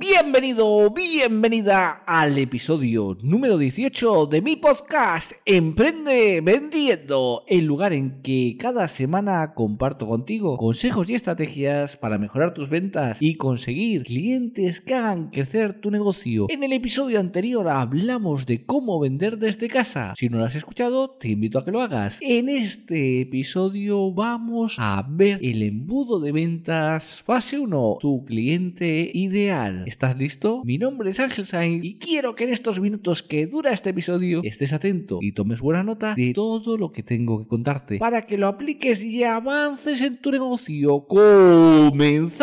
Bienvenido, bienvenida al episodio número 18 de mi podcast Emprende Vendiendo, el lugar en que cada semana comparto contigo consejos y estrategias para mejorar tus ventas y conseguir clientes que hagan crecer tu negocio. En el episodio anterior hablamos de cómo vender desde casa. Si no lo has escuchado, te invito a que lo hagas. En este episodio vamos a ver el embudo de ventas fase 1, tu cliente ideal. ¿Estás listo? Mi nombre es Ángel Sainz y quiero que en estos minutos que dura este episodio estés atento y tomes buena nota de todo lo que tengo que contarte para que lo apliques y avances en tu negocio. ¡Comenzamos!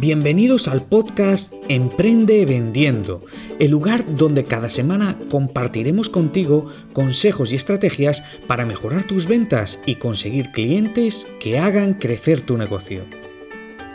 Bienvenidos al podcast Emprende Vendiendo, el lugar donde cada semana compartiremos contigo consejos y estrategias para mejorar tus ventas y conseguir clientes que hagan crecer tu negocio.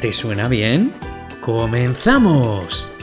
¿Te suena bien? ¡Comenzamos!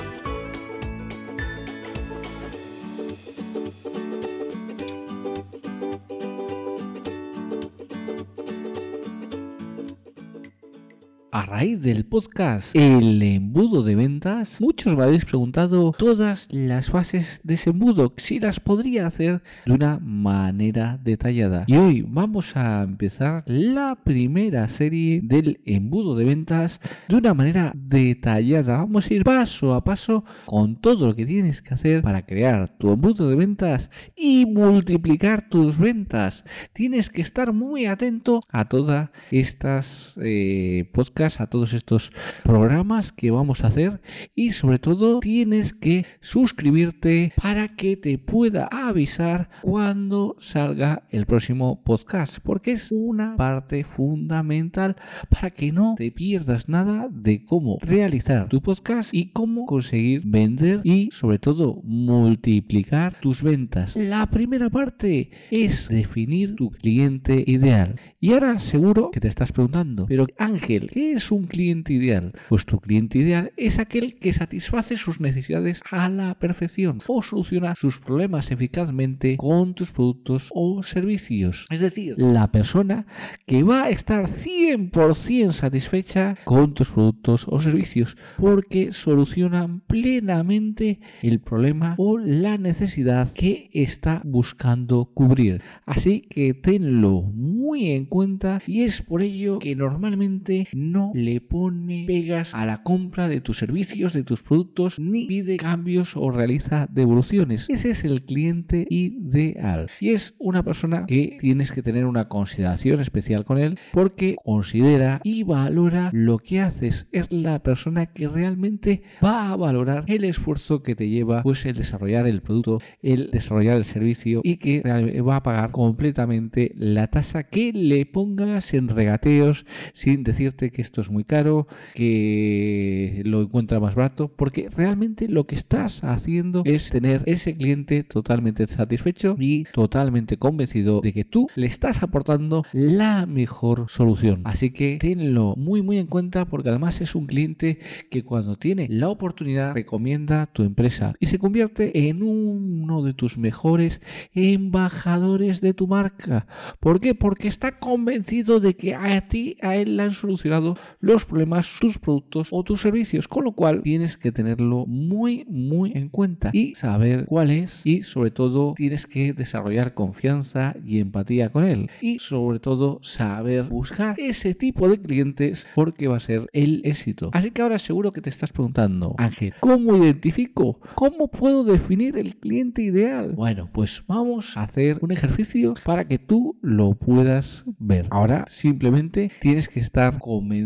A raíz del podcast El embudo de ventas, muchos me habéis preguntado todas las fases de ese embudo, si las podría hacer de una manera detallada. Y hoy vamos a empezar la primera serie del embudo de ventas de una manera detallada. Vamos a ir paso a paso con todo lo que tienes que hacer para crear tu embudo de ventas y multiplicar tus ventas. Tienes que estar muy atento a todas estas eh, podcasts a todos estos programas que vamos a hacer y sobre todo tienes que suscribirte para que te pueda avisar cuando salga el próximo podcast porque es una parte fundamental para que no te pierdas nada de cómo realizar tu podcast y cómo conseguir vender y sobre todo multiplicar tus ventas. La primera parte es definir tu cliente ideal. Y ahora seguro que te estás preguntando, pero Ángel, ¿qué es un cliente ideal? Pues tu cliente ideal es aquel que satisface sus necesidades a la perfección o soluciona sus problemas eficazmente con tus productos o servicios. Es decir, la persona que va a estar 100% satisfecha con tus productos o servicios porque solucionan plenamente el problema o la necesidad que está buscando cubrir. Así que tenlo muy en cuenta y es por ello que normalmente no le pone pegas a la compra de tus servicios, de tus productos, ni pide cambios o realiza devoluciones. Ese es el cliente ideal. Y es una persona que tienes que tener una consideración especial con él porque considera y valora lo que haces. Es la persona que realmente va a valorar el esfuerzo que te lleva pues el desarrollar el producto, el desarrollar el servicio y que va a pagar completamente la tasa que le pongas en regateos sin decirte que esto es muy caro, que lo encuentra más barato, porque realmente lo que estás haciendo es tener ese cliente totalmente satisfecho y totalmente convencido de que tú le estás aportando la mejor solución. Así que tenlo muy muy en cuenta porque además es un cliente que cuando tiene la oportunidad recomienda tu empresa y se convierte en uno de tus mejores embajadores de tu marca. ¿Por qué? Porque está convencido de que a ti, a él le han solucionado los problemas, tus productos o tus servicios, con lo cual tienes que tenerlo muy, muy en cuenta y saber cuál es y sobre todo tienes que desarrollar confianza y empatía con él y sobre todo saber buscar ese tipo de clientes porque va a ser el éxito. Así que ahora seguro que te estás preguntando, Ángel, ¿cómo identifico? ¿Cómo puedo definir el cliente ideal? Bueno, pues vamos a hacer un ejercicio para que tú lo puedas ver. Ahora simplemente tienes que estar convencido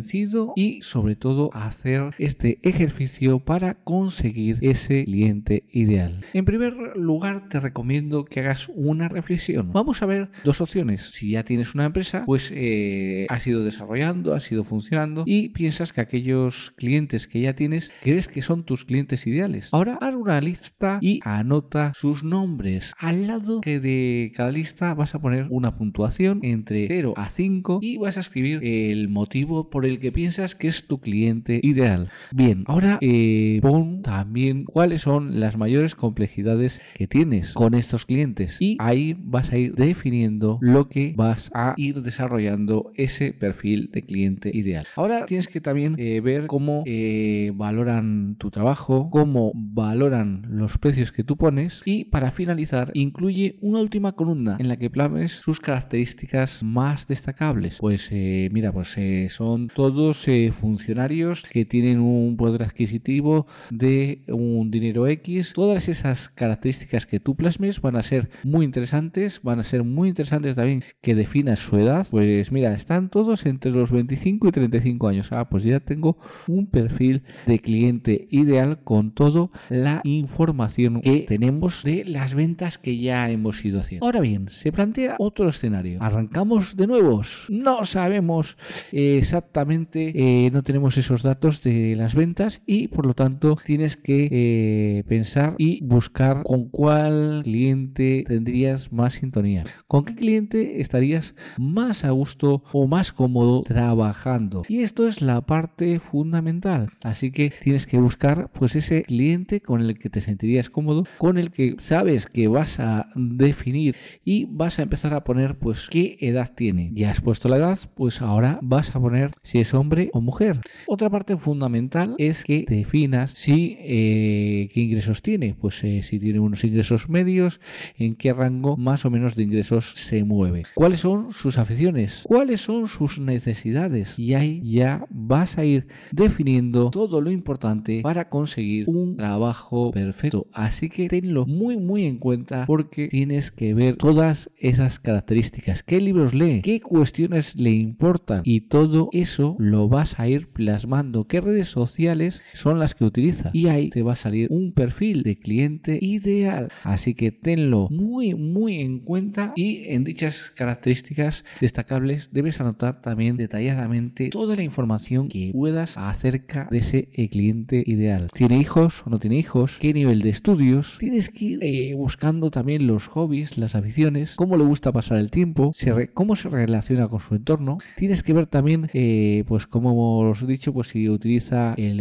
y sobre todo hacer este ejercicio para conseguir ese cliente ideal. En primer lugar te recomiendo que hagas una reflexión. Vamos a ver dos opciones. Si ya tienes una empresa, pues eh, has ido desarrollando, has ido funcionando y piensas que aquellos clientes que ya tienes crees que son tus clientes ideales. Ahora haz una lista y anota sus nombres. Al lado de cada lista vas a poner una puntuación entre 0 a 5 y vas a escribir el motivo por el que piensas que es tu cliente ideal. Bien, ahora eh, pon también cuáles son las mayores complejidades que tienes con estos clientes y ahí vas a ir definiendo lo que vas a ir desarrollando ese perfil de cliente ideal. Ahora tienes que también eh, ver cómo eh, valoran tu trabajo, cómo valoran los precios que tú pones y para finalizar incluye una última columna en la que planes sus características más destacables. Pues eh, mira, pues son todos funcionarios que tienen un poder adquisitivo de un dinero X. Todas esas características que tú plasmes van a ser muy interesantes, van a ser muy interesantes también que definas su edad. Pues mira, están todos entre los 25 y 35 años. Ah, pues ya tengo un perfil de cliente ideal con toda la información que tenemos de las ventas que ya hemos ido haciendo. Ahora bien, se plantea otro escenario. Arrancamos de nuevos. No sabemos exactamente, eh, no tenemos esos datos de las ventas y por lo tanto tienes que eh, pensar y buscar con cuál cliente tendrías más sintonía. ¿Con qué cliente estarías más a gusto o más cómodo trabajando? Y esto es la parte fundamental. Así que tienes que buscar pues ese cliente con el que te sentirías cómodo, con el que sabes que vas a definir y vas a empezar a poner pues qué edad tiene. Ya has puesto la edad, pues ahora vas a poner si es hombre o mujer. Otra parte fundamental es que definas si eh, qué ingresos tiene, pues eh, si tiene unos ingresos medios, en qué rango más o menos de ingresos se mueve. ¿Cuáles son sus aficiones? ¿Cuáles son sus necesidades? Y ahí ya vas a ir definiendo todo lo importante para conseguir un trabajo perfecto. Así que tenlo muy muy en cuenta porque tienes que ver todas esas características. ¿Qué libros lee? ¿Qué cuestiones le importan? Y todo eso lo vas a ir plasmando. ¿Qué redes sociales son las que utiliza? Y ahí te va a salir un perfil de cliente ideal. Así que tenlo muy muy en cuenta y en dichas características destacables debes anotar también detalladamente toda la información que puedas acerca de ese eh, cliente ideal. ¿Tiene hijos o no tiene hijos? ¿Qué nivel de estudios? Tienes que ir eh, buscando también los hobbies, las aficiones, cómo le gusta pasar el tiempo, cómo se relaciona con su entorno. Tienes que ver también, eh, pues como os he dicho, pues si utiliza el,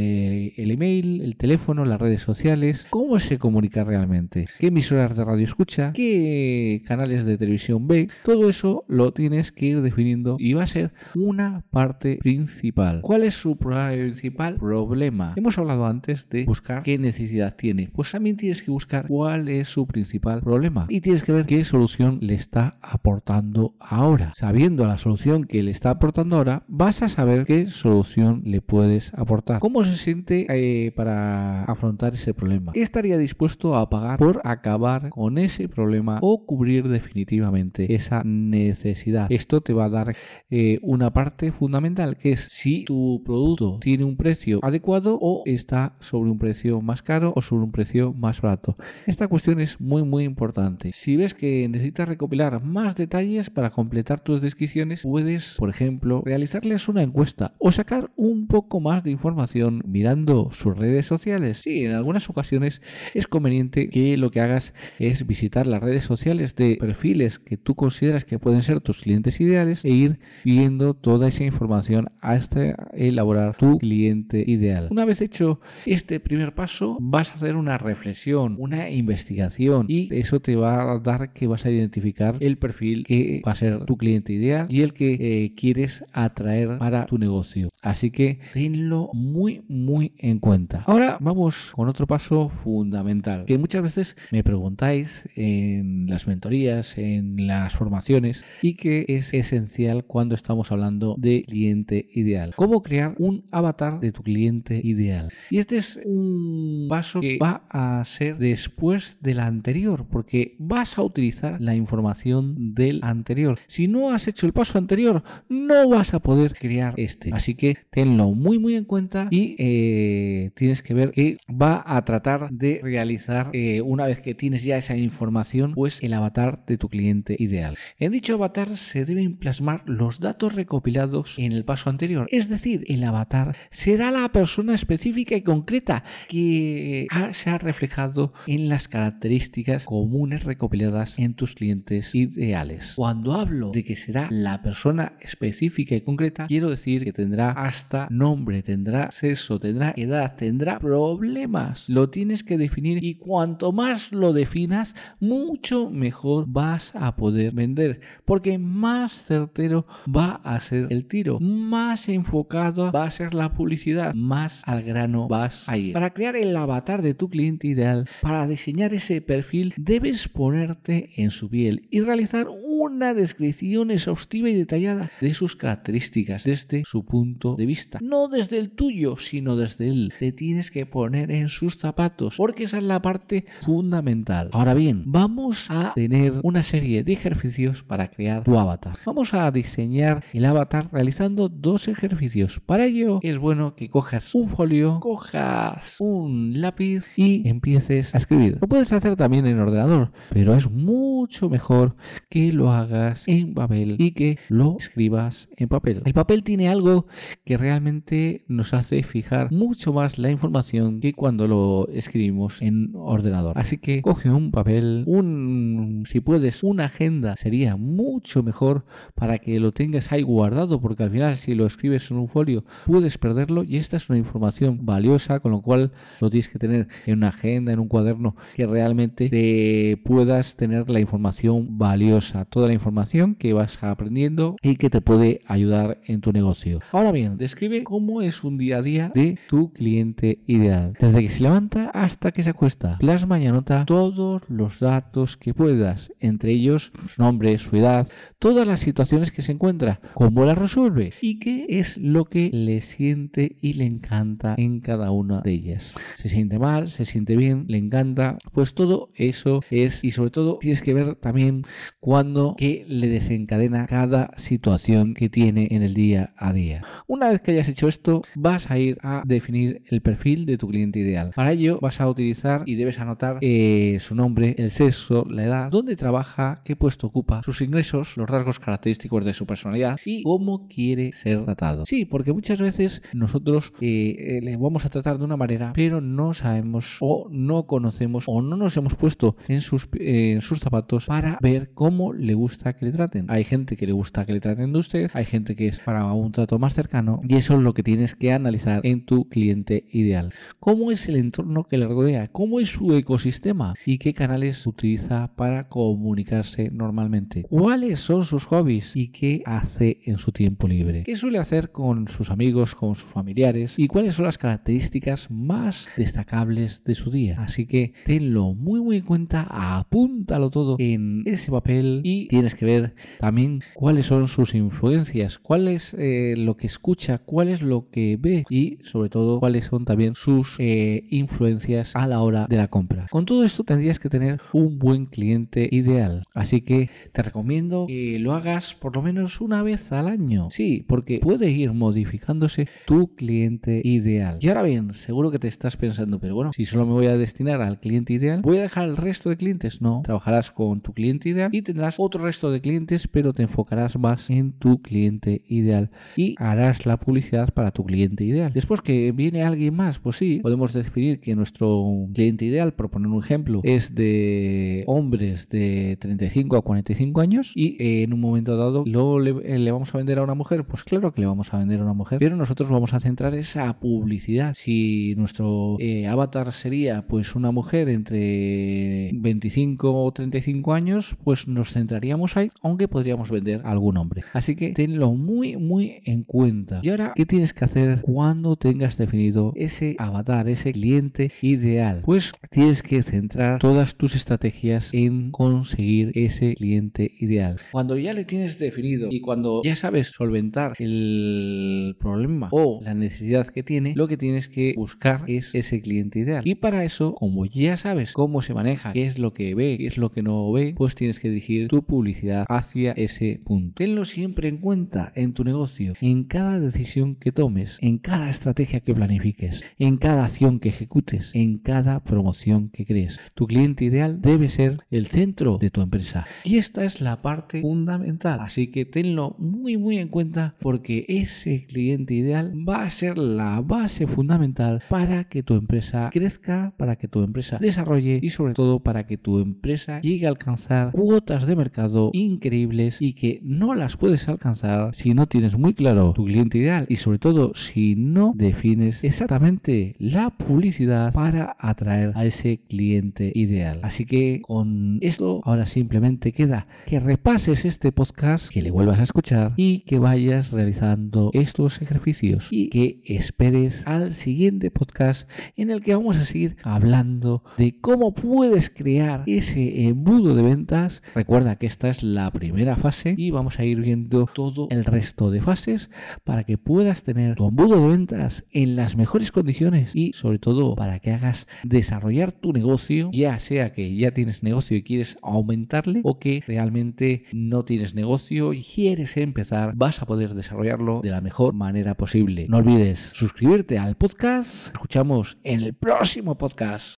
el email, el teléfono, las redes sociales, cómo se comunica realmente, qué emisoras de radio escucha, qué canales de televisión ve. Todo eso lo tienes que ir definiendo y va a ser una parte principal. ¿Cuál es su principal problema? Hemos hablado antes de buscar qué necesidad tiene. Pues también tienes que buscar cuál es su principal problema y tienes que ver qué solución le está aportando ahora. Sabiendo la solución que le está aportando ahora, vas a saber qué solución le puedes aportar. ¿Cómo se siente eh, para afrontar ese problema? ¿Qué estaría dispuesto a pagar por acabar con ese problema o cubrir definitivamente esa necesidad? Esto te va a dar eh, una parte fundamental que es si tu producto tiene un precio adecuado o está sobre un precio más caro o sobre un precio más barato. Esta cuestión es muy muy importante. Si ves que necesitas recopilar más detalles para completar tus descripciones, puedes, por ejemplo, realizarles una encuesta o sacar un poco más de información mirando sus sociales. Sí, en algunas ocasiones es conveniente que lo que hagas es visitar las redes sociales de perfiles que tú consideras que pueden ser tus clientes ideales e ir viendo toda esa información hasta elaborar tu cliente ideal. Una vez hecho este primer paso, vas a hacer una reflexión, una investigación y eso te va a dar que vas a identificar el perfil que va a ser tu cliente ideal y el que eh, quieres atraer para tu negocio. Así que tenlo muy, muy en cuenta. Vamos con otro paso fundamental que muchas veces me preguntáis en las mentorías, en las formaciones y que es esencial cuando estamos hablando de cliente ideal. ¿Cómo crear un avatar de tu cliente ideal? Y este es un paso que va a ser después del anterior porque vas a utilizar la información del anterior. Si no has hecho el paso anterior, no vas a poder crear este. Así que tenlo muy muy en cuenta y eh, tienes que ver que va a tratar de realizar eh, una vez que tienes ya esa información, pues el avatar de tu cliente ideal. En dicho avatar se deben plasmar los datos recopilados en el paso anterior. Es decir, el avatar será la persona específica y concreta que se ha reflejado en las características comunes recopiladas en tus clientes ideales. Cuando hablo de que será la persona específica y concreta, quiero decir que tendrá hasta nombre, tendrá sexo, tendrá edad, tendrá problemas. Lo tienes que definir y cuanto más lo definas, mucho mejor vas a poder vender, porque más certero va a ser el tiro, más enfocado va a ser la publicidad, más al grano vas a ir. Para crear el avatar de tu cliente ideal, para diseñar ese perfil, debes ponerte en su piel y realizar una descripción exhaustiva y detallada de sus características desde su punto de vista. No desde el tuyo, sino desde él. Te tienes que poner en sus zapatos, porque esa es la parte fundamental. Ahora bien, vamos a tener una serie de ejercicios para crear tu avatar. Vamos a diseñar el avatar realizando dos ejercicios. Para ello es bueno que cojas un folio, cojas un lápiz y empieces a escribir. Lo puedes hacer también en ordenador, pero es mucho mejor que lo hagas en papel y que lo escribas en papel. El papel tiene algo que realmente nos hace fijar mucho más la información que cuando lo escribimos en ordenador. Así que coge un papel, un si puedes una agenda sería mucho mejor para que lo tengas ahí guardado porque al final si lo escribes en un folio puedes perderlo y esta es una información valiosa con lo cual lo tienes que tener en una agenda, en un cuaderno que realmente te puedas tener la información valiosa toda la información que vas aprendiendo y que te puede ayudar en tu negocio. Ahora bien, describe cómo es un día a día de tu cliente ideal. Desde que se levanta hasta que se acuesta. Plasma y anota todos los datos que puedas, entre ellos su nombre, su edad, todas las situaciones que se encuentra, cómo las resuelve y qué es lo que le siente y le encanta en cada una de ellas. Se siente mal, se siente bien, le encanta, pues todo eso es y sobre todo tienes que ver también cuando que le desencadena cada situación que tiene en el día a día. Una vez que hayas hecho esto, vas a ir a definir el perfil de tu cliente ideal. Para ello vas a utilizar y debes anotar eh, su nombre, el sexo, la edad, dónde trabaja, qué puesto ocupa, sus ingresos, los rasgos característicos de su personalidad y cómo quiere ser tratado. Sí, porque muchas veces nosotros eh, eh, le vamos a tratar de una manera, pero no sabemos o no conocemos o no nos hemos puesto en sus, en sus zapatos para ver cómo le gusta que le traten. Hay gente que le gusta que le traten de usted, hay gente que es para un trato más cercano y eso es lo que tienes que analizar en tu cliente ideal. ¿Cómo es el entorno que le rodea? ¿Cómo es su ecosistema? ¿Y qué canales utiliza para comunicarse normalmente? ¿Cuáles son sus hobbies? ¿Y qué hace en su tiempo libre? ¿Qué suele hacer con sus amigos, con sus familiares? ¿Y cuáles son las características más destacables de su día? Así que tenlo muy muy en cuenta, apúntalo todo en ese papel y tienes que ver también cuáles son sus influencias, cuál es eh, lo que escucha, cuál es lo que ve y sobre todo cuáles son también sus eh, influencias a la hora de la compra. Con todo esto tendrías que tener un buen cliente ideal, así que te recomiendo que lo hagas por lo menos una vez al año. Sí, porque puede ir modificándose tu cliente ideal. Y ahora bien, seguro que te estás pensando, pero bueno, si solo me voy a destinar al cliente ideal, ¿voy a dejar el resto de clientes? No, trabajarás con tu cliente ideal y tendrás otro resto de clientes, pero te enfocarás más en tu cliente ideal y harás la publicidad para tu cliente ideal. Después que viene alguien más, pues sí, podemos definir que nuestro cliente ideal, por poner un ejemplo, es de hombres de 35 a 45 años y en un momento dado lo eh, le, vamos a vender a una mujer, pues claro que le vamos a vender a una mujer, pero nosotros vamos a centrar esa publicidad. Si nuestro eh, avatar sería pues una mujer entre 25 o 35 años, pues nos centraríamos ahí, aunque podríamos vender algún nombre. Así que tenlo muy, muy en cuenta. Y ahora, ¿qué tienes que hacer cuando tengas definido ese avatar, ese cliente ideal? Pues tienes que centrar todas tus estrategias en conseguir ese cliente ideal. Cuando ya le tienes definido y cuando ya sabes solventar el problema o la necesidad que tiene, lo que tienes que buscar es ese cliente ideal. Y para eso, como ya sabes cómo se maneja, qué es lo que ve, qué es lo que no ve, pues tienes que dirigir tu publicidad hacia ese punto. Tenlo siempre en cuenta en tu negocio, en cada decisión que tomes, en cada estrategia que planifiques, en cada acción que ejecutes, en cada promoción que crees. Tu cliente ideal debe ser el centro de tu empresa. Y esta es la parte fundamental. Así que tenlo muy muy en cuenta porque ese cliente ideal va a ser la base fundamental para que tu empresa crezca, para que tu empresa desarrolle y sobre todo para que tu empresa llegue a alcanzar cuotas de mercado increíbles y que no las puedes alcanzar si no tienes muy claro tu cliente ideal y sobre todo si no defines exactamente la publicidad para atraer a ese cliente ideal. Así que con esto ahora simplemente queda que repases este podcast, que le vuelvas a escuchar y que vayas realizando estos ejercicios y que esperes al siguiente podcast en el que vamos a seguir hablando de cómo puedes crear ese embudo de ventas. Recuerda esta es la primera fase y vamos a ir viendo todo el resto de fases para que puedas tener tu embudo de ventas en las mejores condiciones y sobre todo para que hagas desarrollar tu negocio, ya sea que ya tienes negocio y quieres aumentarle o que realmente no tienes negocio y quieres empezar, vas a poder desarrollarlo de la mejor manera posible. No olvides suscribirte al podcast. Escuchamos en el próximo podcast.